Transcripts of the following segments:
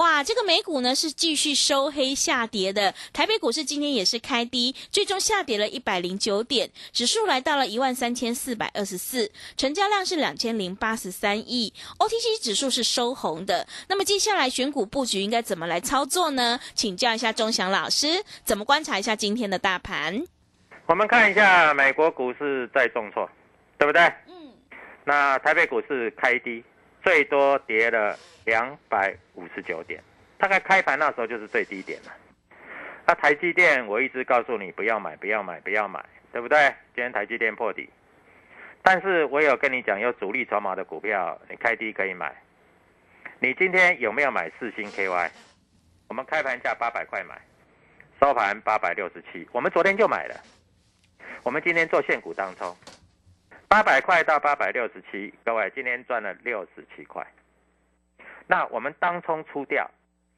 哇，这个美股呢是继续收黑下跌的，台北股市今天也是开低，最终下跌了一百零九点，指数来到了一万三千四百二十四，成交量是两千零八十三亿，OTC 指数是收红的。那么接下来选股布局应该怎么来操作呢？请教一下钟祥老师，怎么观察一下今天的大盘？我们看一下美国股市在重挫，对不对？嗯，那台北股市开低，最多跌了两百五十九点，大概开盘那时候就是最低点了。那台积电我一直告诉你不要买，不要买，不要买，对不对？今天台积电破底，但是我有跟你讲，有主力筹码的股票，你开低可以买。你今天有没有买四星 KY？我们开盘价八百块买，收盘八百六十七，我们昨天就买了。我们今天做现股当冲，八百块到八百六十七，各位今天赚了六十七块。那我们当冲出掉，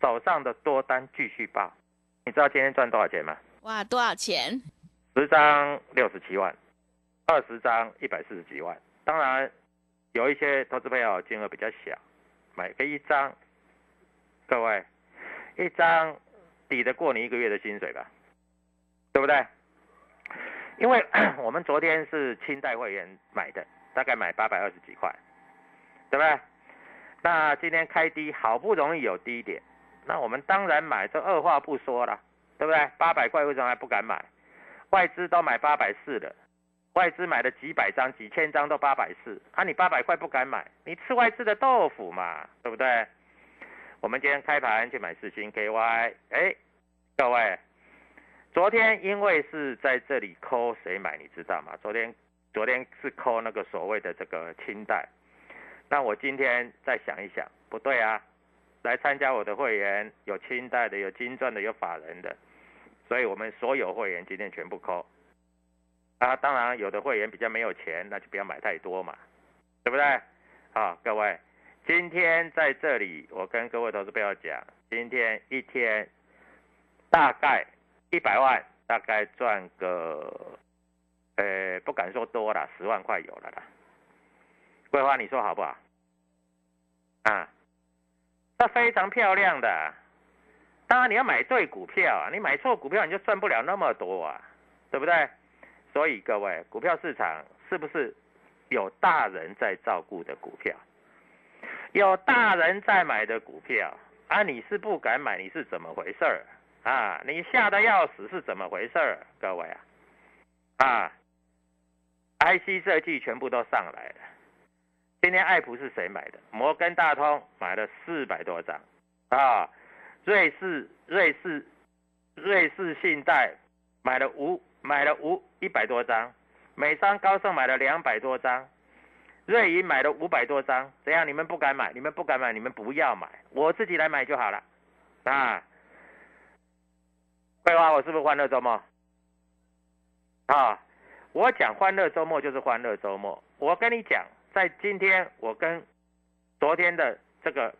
手上的多单继续报。你知道今天赚多少钱吗？哇，多少钱？十张六十七万，二十张一百四十几万。当然，有一些投资朋友金额比较小，买个一张，各位一张抵得过你一个月的薪水吧？对不对？因为 我们昨天是清代会员买的，大概买八百二十几块，对不对？那今天开低，好不容易有低点，那我们当然买，这二话不说了，对不对？八百块为什么还不敢买？外资都买八百四了，外资买了几百张、几千张都八百四，啊，你八百块不敢买，你吃外资的豆腐嘛，对不对？我们今天开盘去买四星 KY，哎，各位，昨天因为是在这里抠谁买，你知道吗？昨天昨天是抠那个所谓的这个清代，那我今天再想一想，不对啊，来参加我的会员有清代的，有金钻的，有法人的，所以我们所有会员今天全部抠。啊，当然有的会员比较没有钱，那就不要买太多嘛，对不对？好，各位，今天在这里，我跟各位投资朋友讲，今天一天大概一百万，大概赚个，呃，不敢说多了，十万块有了啦。桂花，你说好不好？啊，这非常漂亮的。当然你要买对股票啊，你买错股票你就赚不了那么多啊，对不对？所以各位，股票市场是不是有大人在照顾的股票？有大人在买的股票啊，你是不敢买，你是怎么回事儿啊？你吓得要死是怎么回事？各位啊，啊，IC 设计全部都上来了，今天爱普是谁买的？摩根大通买了四百多张啊，瑞士瑞士瑞士信贷买了五买了五一百多张，美商高盛买了两百多张，瑞银买了五百多张。怎样？你们不敢买？你们不敢买？你们不要买，我自己来买就好了啊！桂花，我是不是欢乐周末？啊，我讲欢乐周末就是欢乐周末。我跟你讲，在今天我跟昨天的这个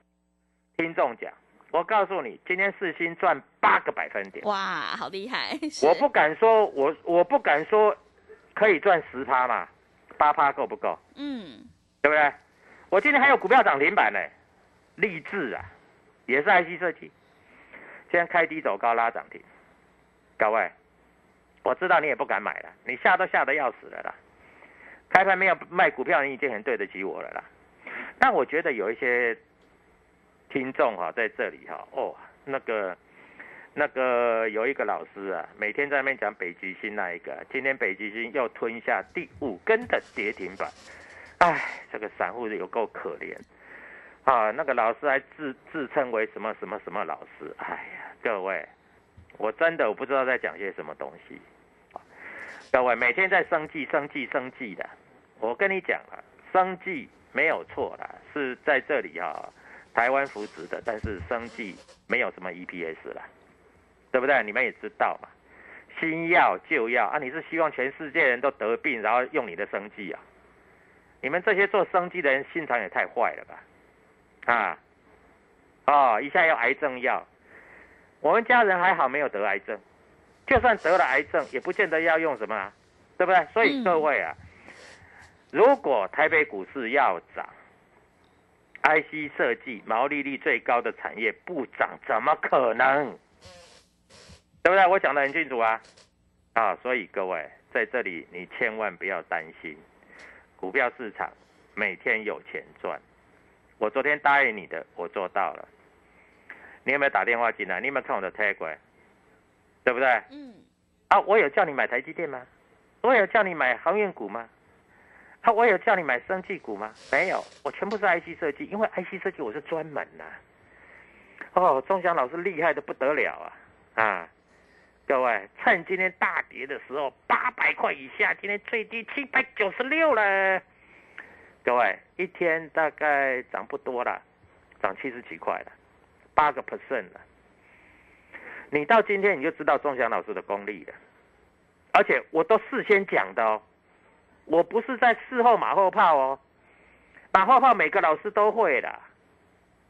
听众讲，我告诉你，今天四星赚八个百分点。哇，好厉害！我不敢说，我我不敢说可以赚十趴嘛，八趴够不够？嗯，对不对？我今天还有股票涨停板呢，励志啊，也是 IC 设计，今天开低走高拉涨停，各位，我知道你也不敢买了，你吓都吓得要死了啦。开盘没有卖股票，你已经很对得起我了啦。但我觉得有一些听众哈、在这里哈、哦，那个那个有一个老师啊，每天在那边讲北极星那一个，今天北极星又吞下第五根的跌停板，哎，这个散户有够可怜啊！那个老师还自自称为什么什么什么老师，哎呀，各位，我真的我不知道在讲些什么东西。各位每天在生计、生计、生计的，我跟你讲啊，生计没有错啦，是在这里哈、台湾扶植的，但是生计没有什么 EPS 啦，对不对？你们也知道嘛，新药旧药啊，你是希望全世界人都得病，然后用你的生计啊？你们这些做生计的人心肠也太坏了吧？啊，哦，一下要癌症药，我们家人还好没有得癌症，就算得了癌症，也不见得要用什么、啊，对不对？所以嗯各位啊，如果台北股市要涨，IC 设计毛利率最高的产业不涨，怎么可能？对不对？我讲的很清楚啊，啊，所以各位在这里你千万不要担心，股票市场每天有钱赚。我昨天答应你的，我做到了。你有没有打电话进来？你有没有看我的 Telegram？对不对？嗯，啊，我有叫你买台积电吗？我有叫你买航运股吗？啊，我有叫你买生技股吗？没有，我全部是 IC 设计，因为 IC 设计我是专门呐、哦，钟祥老师厉害的不得了啊！啊，各位，趁今天大跌的时候，八百块以下，今天最低七百九十六了。各位，一天大概涨不多了，涨七十几块了，八个 percent 了。你到今天你就知道钟祥老师的功力了，而且我都事先讲的哦，我不是在事后马后炮哦，马后炮每个老师都会的，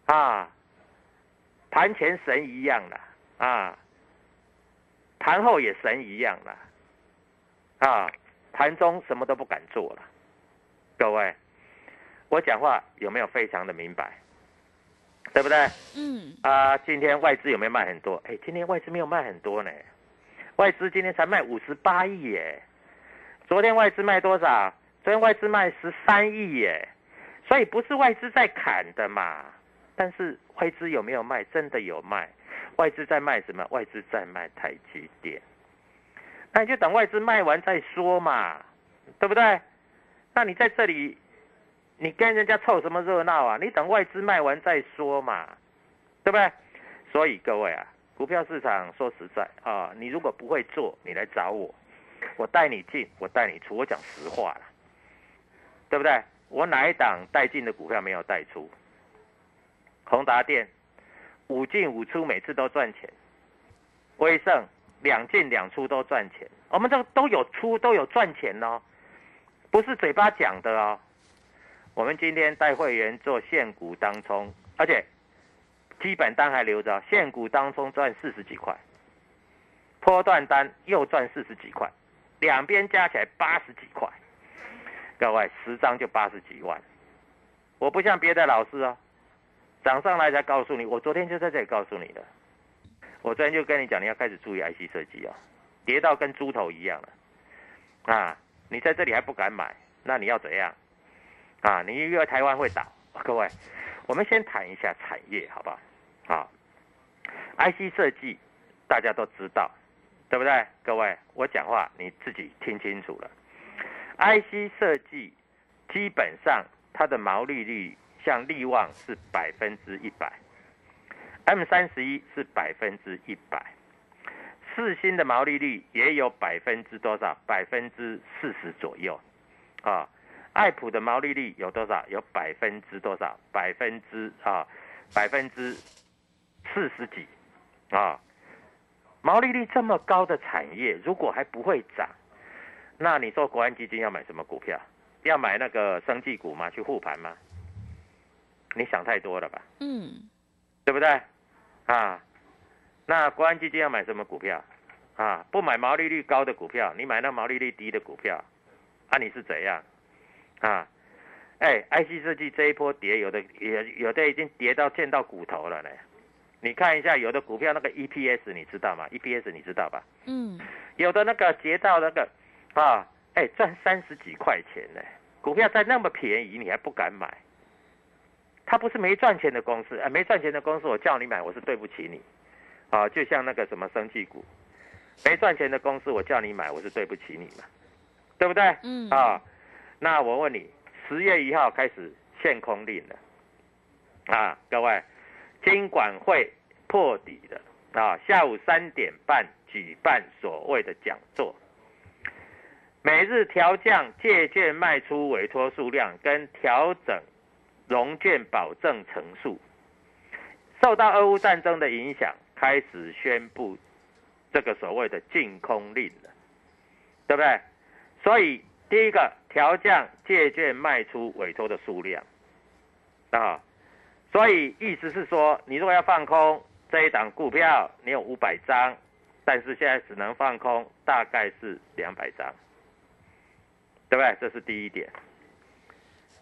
啊，盘前神一样的。啊，盘后也神一样的，啊，盘中什么都不敢做了，各位，我讲话有没有非常的明白？对不对？嗯，啊，今天外资有没有卖很多？哎，今天外资没有卖很多呢，外资今天才卖五十八亿耶。昨天外资卖多少？昨天外资卖十三亿耶，所以不是外资在砍的嘛。但是外资有没有卖？真的有卖。外资在卖什么？外资在卖台积电。那你就等外资卖完再说嘛，对不对？那你在这里你跟人家凑什么热闹啊？你等外资卖完再说嘛，对不对？所以各位啊，股票市场说实在啊，你如果不会做，你来找我，我带你进，我带你出，我讲实话了，对不对？我哪一档带进的股票没有带出？宏达电五进五出，每次都赚钱；威盛两进两出都赚钱，我们这个都有出，都有赚钱哦，不是嘴巴讲的哦。我们今天带会员做现股当冲，而且基本单还留着，现股当冲赚四十几块，波段单又赚四十几块，两边加起来八十几块，各位十张就八十几万。我不像别的老师哦，涨上来才告诉你，我昨天就在这里告诉你的，我昨天就跟你讲，你要开始注意 IC 设计哦，跌到跟猪头一样了，啊，你在这里还不敢买，那你要怎样？啊，你以为台湾会倒？各位，我们先谈一下产业，好不好？好，IC 设计大家都知道，对不对？各位，我讲话你自己听清楚了。IC 设计基本上它的毛利率像利旺是百分之一百，M 三十一是百分之一百，四星的毛利率也有百分之多少？百分之四十左右啊。爱普的毛利率有多少？有百分之多少？百分之啊，百分之四十几啊。毛利率这么高的产业，如果还不会涨，那你说国安基金要买什么股票？要买那个生技股吗？去护盘吗？你想太多了吧？嗯，对不对？啊，那国安基金要买什么股票？啊，不买毛利率高的股票，你买那毛利率低的股票，啊，你是怎样？啊，哎，IC 设计这一波跌，有的也有的已经跌到见到骨头了呢。你看一下，有的股票那个 EPS 你知道吗？EPS 你知道吧？嗯，有的那个跌到那个啊，哎，赚三十几块钱呢。股票在那么便宜，你还不敢买？它不是没赚钱的公司啊，没赚钱的公司，我叫你买，我是对不起你啊。就像那个什么生技股，没赚钱的公司，我叫你买，我是对不起你嘛，对不对？嗯啊，那我问你，十月一号开始限空令了啊，各位，金管会破底了啊，下午三点半举办所谓的讲座。每日调降借券卖出委托数量跟调整融券保证层数，受到俄乌战争的影响，开始宣布这个所谓的禁空令了，对不对？所以第一个调降借券卖出委托的数量啊，所以意思是说，你如果要放空这一档股票，你有五百张，但是现在只能放空大概是两百张。对不对？这是第一点。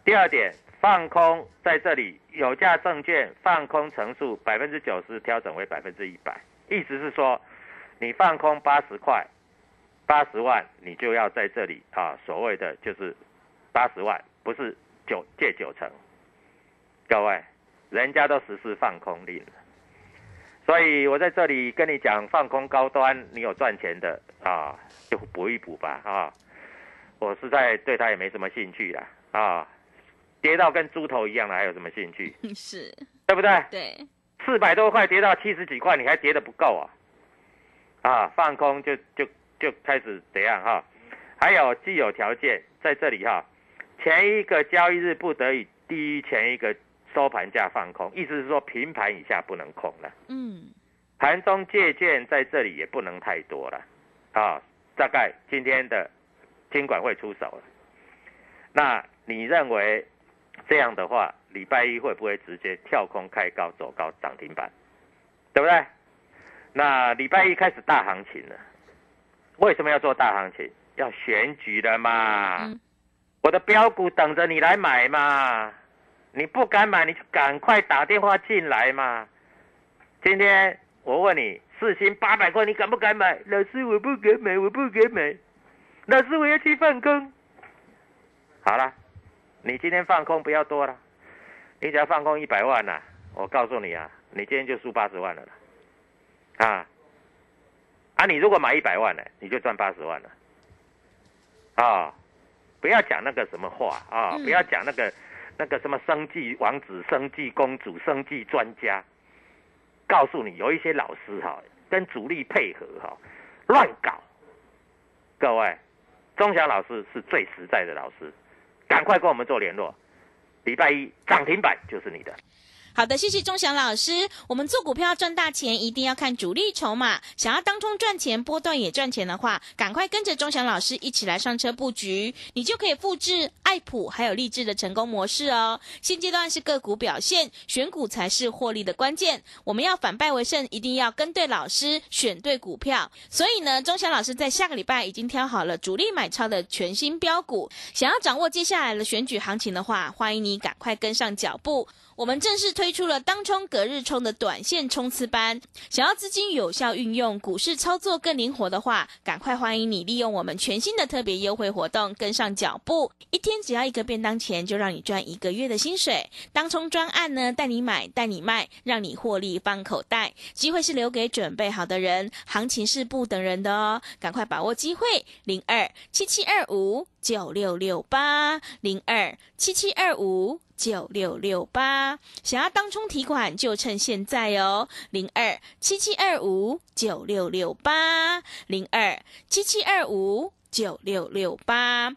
第二点，放空在这里有价证券放空乘数百分之九十调整为百分之一百，意思是说，你放空八十块，八十万，你就要在这里啊，所谓的就是八十万，不是九借九成。各位，人家都实施放空令了，所以我在这里跟你讲，放空高端，你有赚钱的啊，就补一补吧啊。我实在对他也没什么兴趣了，啊，跌到跟猪头一样了，还有什么兴趣？是，对不对？对，四百多块跌到七十几块，你还跌得不够啊？啊，放空就就就开始怎样哈？还有既有条件在这里哈，前一个交易日不得已低于前一个收盘价放空，意思是说平盘以下不能空了。嗯，盘中借券在这里也不能太多了，啊，大概今天的。监管会出手了，那你认为这样的话，礼拜一会不会直接跳空开高走高涨停板，对不对？那礼拜一开始大行情了，为什么要做大行情？要选举了嘛，我的标股等着你来买嘛，你不敢买你就赶快打电话进来嘛。今天我问你，四星八百块你敢不敢买？老师我不敢买，我不敢买。老师，我要去放空。好了，你今天放空不要多了，你只要放空一百万呐，我告诉你啊，你今天就输八十万了啦。啊，啊，你如果买一百万呢，你就赚八十万了。啊，不要讲那个什么话啊，不要讲那个那个什么生计王子、生计公主、生计专家。告诉你，有一些老师哈，跟主力配合哈，乱搞。各位。钟祥老师是最实在的老师，赶快跟我们做联络。礼拜一涨停板就是你的。好的，谢谢钟祥老师。我们做股票赚大钱，一定要看主力筹码。想要当中赚钱，波段也赚钱的话，赶快跟着钟祥老师一起来上车布局，你就可以复制爱普还有励志的成功模式哦。现阶段是个股表现，选股才是获利的关键。我们要反败为胜，一定要跟对老师，选对股票。所以呢，钟祥老师在下个礼拜已经挑好了主力买超的全新标股。想要掌握接下来的选举行情的话，欢迎你赶快跟上脚步。我们正式推出了当冲隔日冲的短线冲刺班，想要资金有效运用，股市操作更灵活的话，赶快欢迎你利用我们全新的特别优惠活动，跟上脚步。一天只要一个便当钱，就让你赚一个月的薪水。当冲专案呢，带你买，带你卖，让你获利放口袋。机会是留给准备好的人，行情是不等人的哦，赶快把握机会，零二七七二五。九六六八零二七七二五九六六八，想要当冲提款就趁现在哦，零二七七二五九六六八零二七七二五九六六八。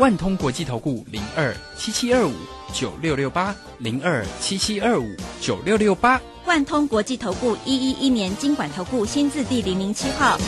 万通国际投顾零二七七二五九六六八零二七七二五九六六八。万通国际投顾一一一年经管投顾新字第零零七号。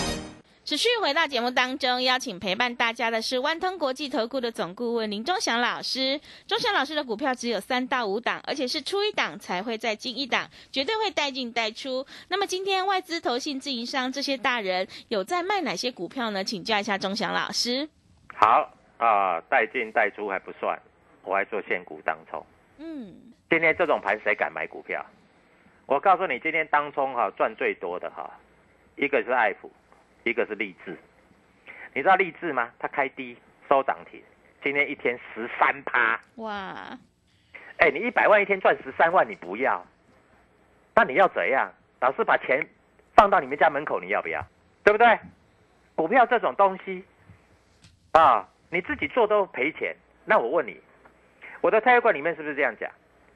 持续回到节目当中，邀请陪伴大家的是万通国际投顾的总顾问林忠祥老师。忠祥老师的股票只有三到五档，而且是出一档才会再进一档，绝对会带进带出。那么今天外资、投信、自营商这些大人有在卖哪些股票呢？请教一下忠祥老师。好啊，带进带出还不算，我还做现股当冲。嗯，今天这种盘谁敢买股票？我告诉你，今天当冲哈赚最多的哈，一个是爱普。一个是励志，你知道励志吗？它开低收涨停，今天一天十三趴，哇！哎，你一百万一天赚十三万，你不要？那你要怎样？老师把钱放到你们家门口，你要不要？对不对？股票这种东西啊，你自己做都赔钱。那我问你，我的泰管里面是不是这样讲？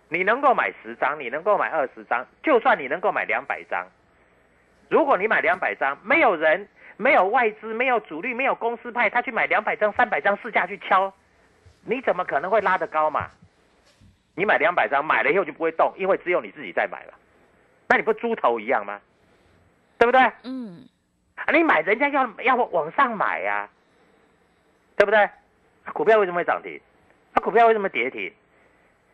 你能够买十张，你能够买二十张，就算你能够买两百张，如果你买两百张，没有人。没有外资，没有主力，没有公司派，他去买两百张、三百张市价去敲，你怎么可能会拉得高嘛？你买两百张，买了以后就不会动，因为只有你自己在买了，那你不猪头一样吗？对不对？嗯。啊，你买人家要要往上买呀，对不对？股票为什么会涨停？那股票为什么跌停？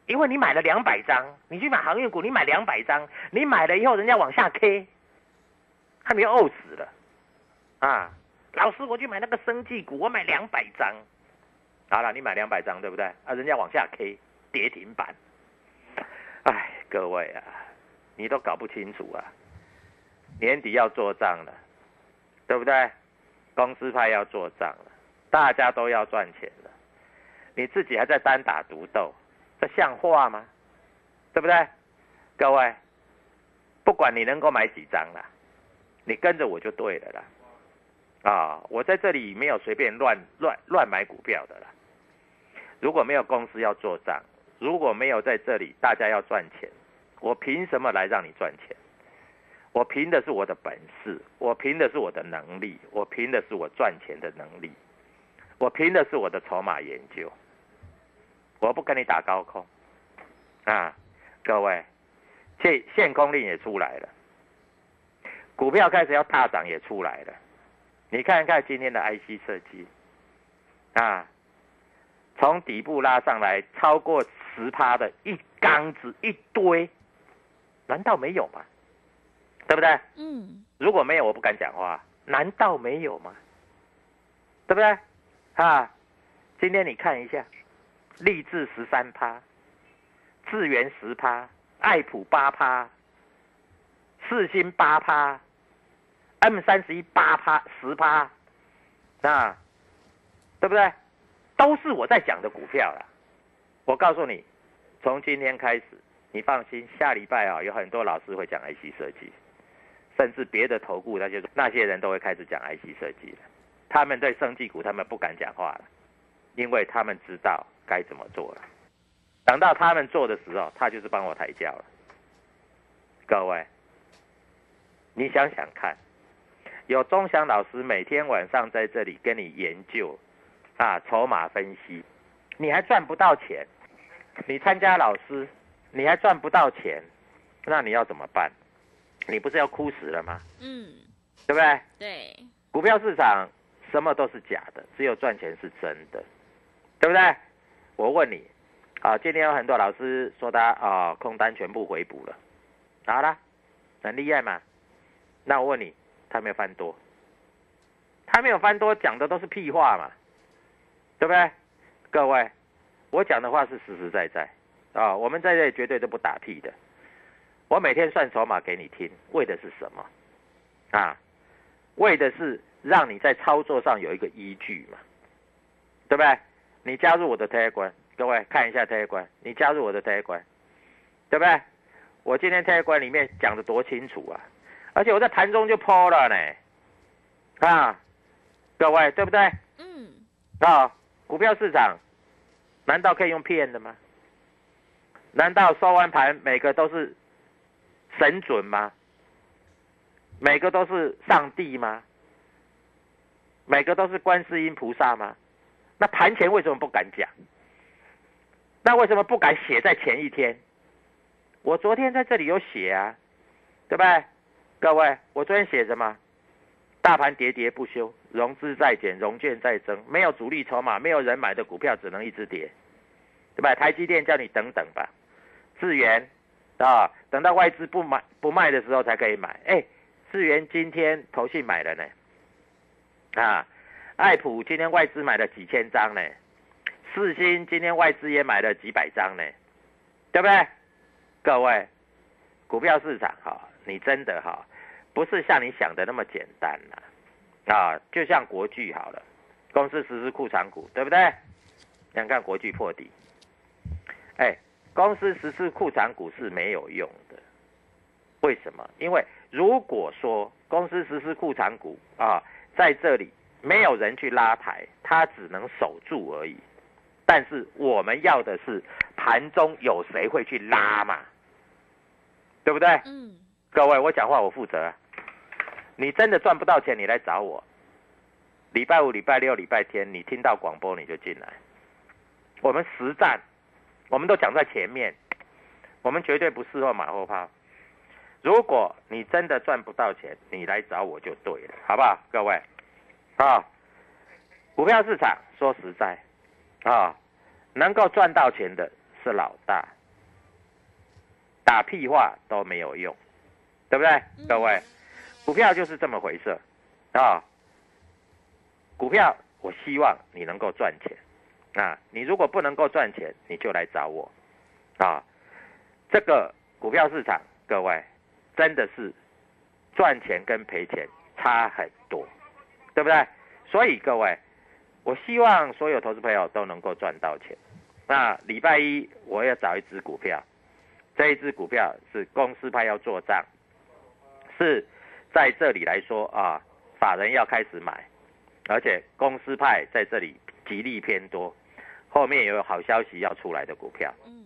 因为你买了两百张，你去买航运股，你买两百张，你买了以后人家往下 K，他们要呕死了。啊，老师，我去买那个生技股，我买两百张。好了，你买两百张，对不对？啊，人家往下 K 跌停板。哎，各位啊，你都搞不清楚啊。年底要做账了，对不对？公司派要做账了，大家都要赚钱了，你自己还在单打独斗，这像话吗？对不对？各位，不管你能够买几张了，你跟着我就对了啦。啊，我在这里没有随便乱乱乱买股票的啦。如果没有公司要做账，如果没有在这里大家要赚钱，我凭什么来让你赚钱？我凭的是我的本事，我凭的是我的能力，我凭的是我赚钱的能力，我凭的是我的筹码研究。我不跟你打高空啊，各位，现限空令也出来了，股票开始要大涨也出来了。你看看今天的 IC 设计，啊，从底部拉上来超过十趴的一缸子一堆，难道没有吗？对不对？嗯。如果没有，我不敢讲话。难道没有吗？对不对？啊，今天你看一下，立志十三趴，智源十趴，爱普八趴，四星八趴。M 三十一八趴十趴，啊，对不对？都是我在讲的股票了。我告诉你，从今天开始，你放心，下礼拜啊，有很多老师会讲 IC 设计，甚至别的投顾那些那些人都会开始讲 IC 设计了。他们对生技股他们不敢讲话了，因为他们知道该怎么做了。等到他们做的时候，他就是帮我抬轿了。各位，你想想看，有钟祥老师每天晚上在这里跟你研究啊筹码分析，你还赚不到钱，你参加老师你还赚不到钱，那你要怎么办？你不是要哭死了吗？嗯，对不对？对，股票市场什么都是假的，只有赚钱是真的，对不对？我问你，啊，今天有很多老师说他啊空单全部回补了，好了，很厉害嘛？那我问你，他没有翻多？他没有翻多，讲的都是屁话嘛，对不对？各位，我讲的话是实实在在啊，我们在这里绝对都不打屁的。我每天算筹码给你听，为的是什么？啊，为的是让你在操作上有一个依据嘛，对不对？你加入我的 Telegram，各位看一下 Telegram，你加入我的 Telegram，对不对？我今天 Telegram 里面讲的多清楚啊，而且我在盘中就抛了呢，啊，各位对不对？嗯，啊，股票市场难道可以用骗的吗？难道收完盘每个都是神准吗？每个都是上帝吗？每个都是观世音菩萨吗？那盘前为什么不敢讲？那为什么不敢写在前一天？我昨天在这里有写啊，对不对？各位，我昨天写什么？大盘喋喋不休，融资在减，融券在增，没有主力筹码，没有人买的股票只能一直跌，对吧？台积电叫你等等吧，智源啊，等到外资不买不卖的时候才可以买。哎，智源今天投信买了呢，啊，爱普今天外资买了几千张呢，四星今天外资也买了几百张呢，对不对？各位，股票市场哈，你真的哈。不是像你想的那么简单呐、啊，就像国巨好了，公司实施库藏股，对不对？想看国巨破底，哎，公司实施库藏股是没有用的，为什么？因为如果说公司实施库藏股啊，在这里没有人去拉抬，它只能守住而已。但是我们要的是盘中有谁会去拉嘛，对不对？嗯，各位，我讲话我负责、啊。你真的赚不到钱，你来找我。礼拜五、礼拜六、礼拜天，你听到广播你就进来。我们实战，我们都讲在前面，我们绝对不事后马后炮。如果你真的赚不到钱，你来找我就对了，好不好？各位，啊，股票市场说实在，啊，能够赚到钱的是老大，打屁话都没有用，对不对？各位。股票就是这么回事，啊，股票我希望你能够赚钱，啊，你如果不能够赚钱，你就来找我，啊，这个股票市场，各位真的是赚钱跟赔钱差很多，对不对？所以各位，我希望所有投资朋友都能够赚到钱。那礼拜一我要找一只股票，这一只股票是公司派要做账，是。在这里来说啊，法人要开始买，而且公司派在这里吉利偏多，后面有好消息要出来的股票。嗯，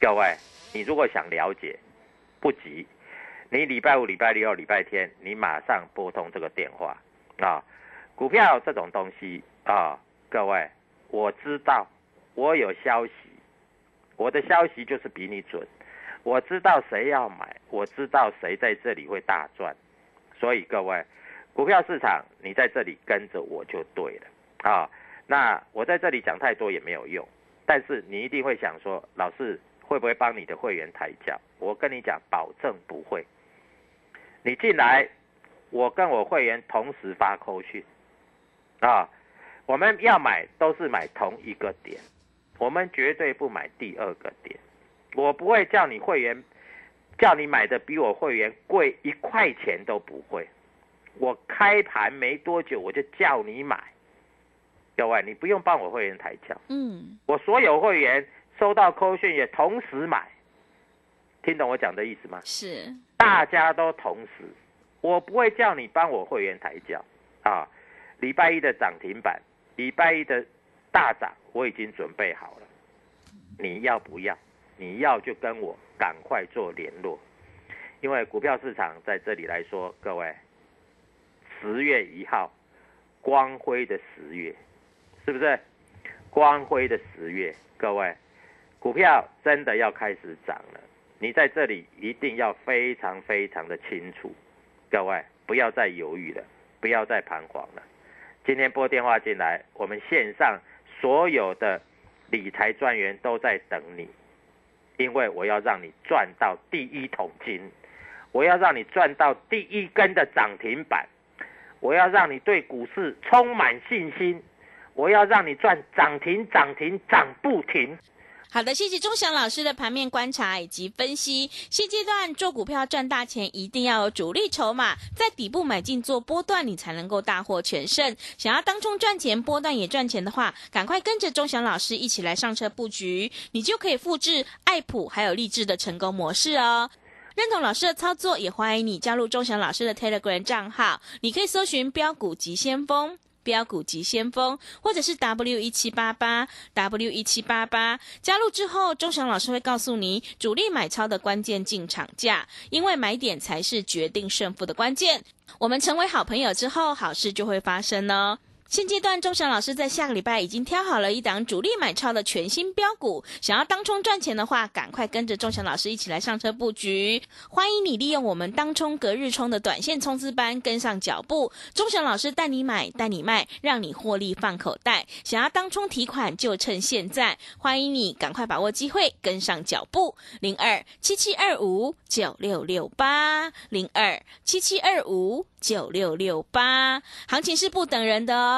各位，你如果想了解，不急，你礼拜五、礼拜六、礼拜天，你马上拨通这个电话啊。股票这种东西啊，各位，我知道，我有消息，我的消息就是比你准，我知道谁要买，我知道谁在这里会大赚。所以各位，股票市场你在这里跟着我就对了啊。那我在这里讲太多也没有用，但是你一定会想说，老师会不会帮你的会员抬价？我跟你讲，保证不会。你进来，我跟我会员同时发扣讯啊。我们要买都是买同一个点，我们绝对不买第二个点。我不会叫你会员。叫你买的比我会员贵一块钱都不会，我开盘没多久我就叫你买，各位你不用帮我会员抬轿，嗯，我所有会员收到扣讯也同时买，听懂我讲的意思吗？是，大家都同时，我不会叫你帮我会员抬轿啊。礼拜一的涨停板，礼拜一的大涨，我已经准备好了。你要不要？你要就跟我赶快做联络，因为股票市场在这里来说，各位，十月一号，光辉的十月，是不是？光辉的十月，各位，股票真的要开始涨了。你在这里一定要非常非常的清楚，各位不要再犹豫了，不要再彷徨了。今天拨电话进来，我们线上所有的理财专员都在等你，因为我要让你赚到第一桶金，我要让你赚到第一根的涨停板，我要让你对股市充满信心，我要让你赚涨停涨停涨不停。好的，谢谢钟祥老师的盘面观察以及分析。现阶段做股票赚大钱，一定要有主力筹码，在底部买进做波段，你才能够大获全胜。想要当中赚钱，波段也赚钱的话，赶快跟着钟祥老师一起来上车布局，你就可以复制爱普还有励志的成功模式哦。认同老师的操作，也欢迎你加入钟祥老师的 Telegram 账号，你可以搜寻标股及先锋。标股及先锋，或者是 W 一七八八 W 一七八八，加入之后，钟祥老师会告诉你主力买超的关键进场价，因为买点才是决定胜负的关键。我们成为好朋友之后，好事就会发生哦。现阶段，钟祥老师在下个礼拜已经挑好了一档主力买超的全新标股，想要当冲赚钱的话，赶快跟着钟祥老师一起来上车布局。欢迎你利用我们当冲隔日冲的短线冲刺班跟上脚步，钟祥老师带你买带你卖，让你获利放口袋。想要当冲提款就趁现在，欢迎你赶快把握机会跟上脚步。零二七七二五九六六八零二七七二五。九六六八，行情是不等人的哦，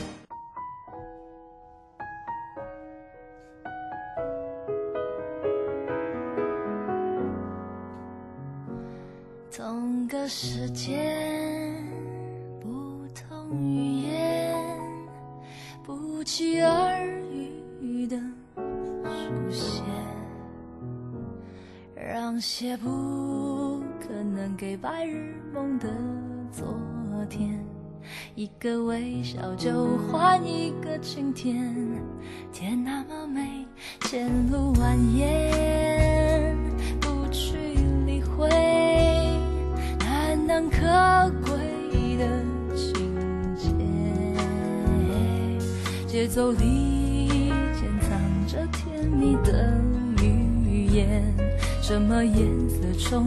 一个微笑就换一个晴天。天那么美，前路蜿蜒，不去理会难能可贵的情节。节奏里潜藏着甜蜜的语言，什么颜色冲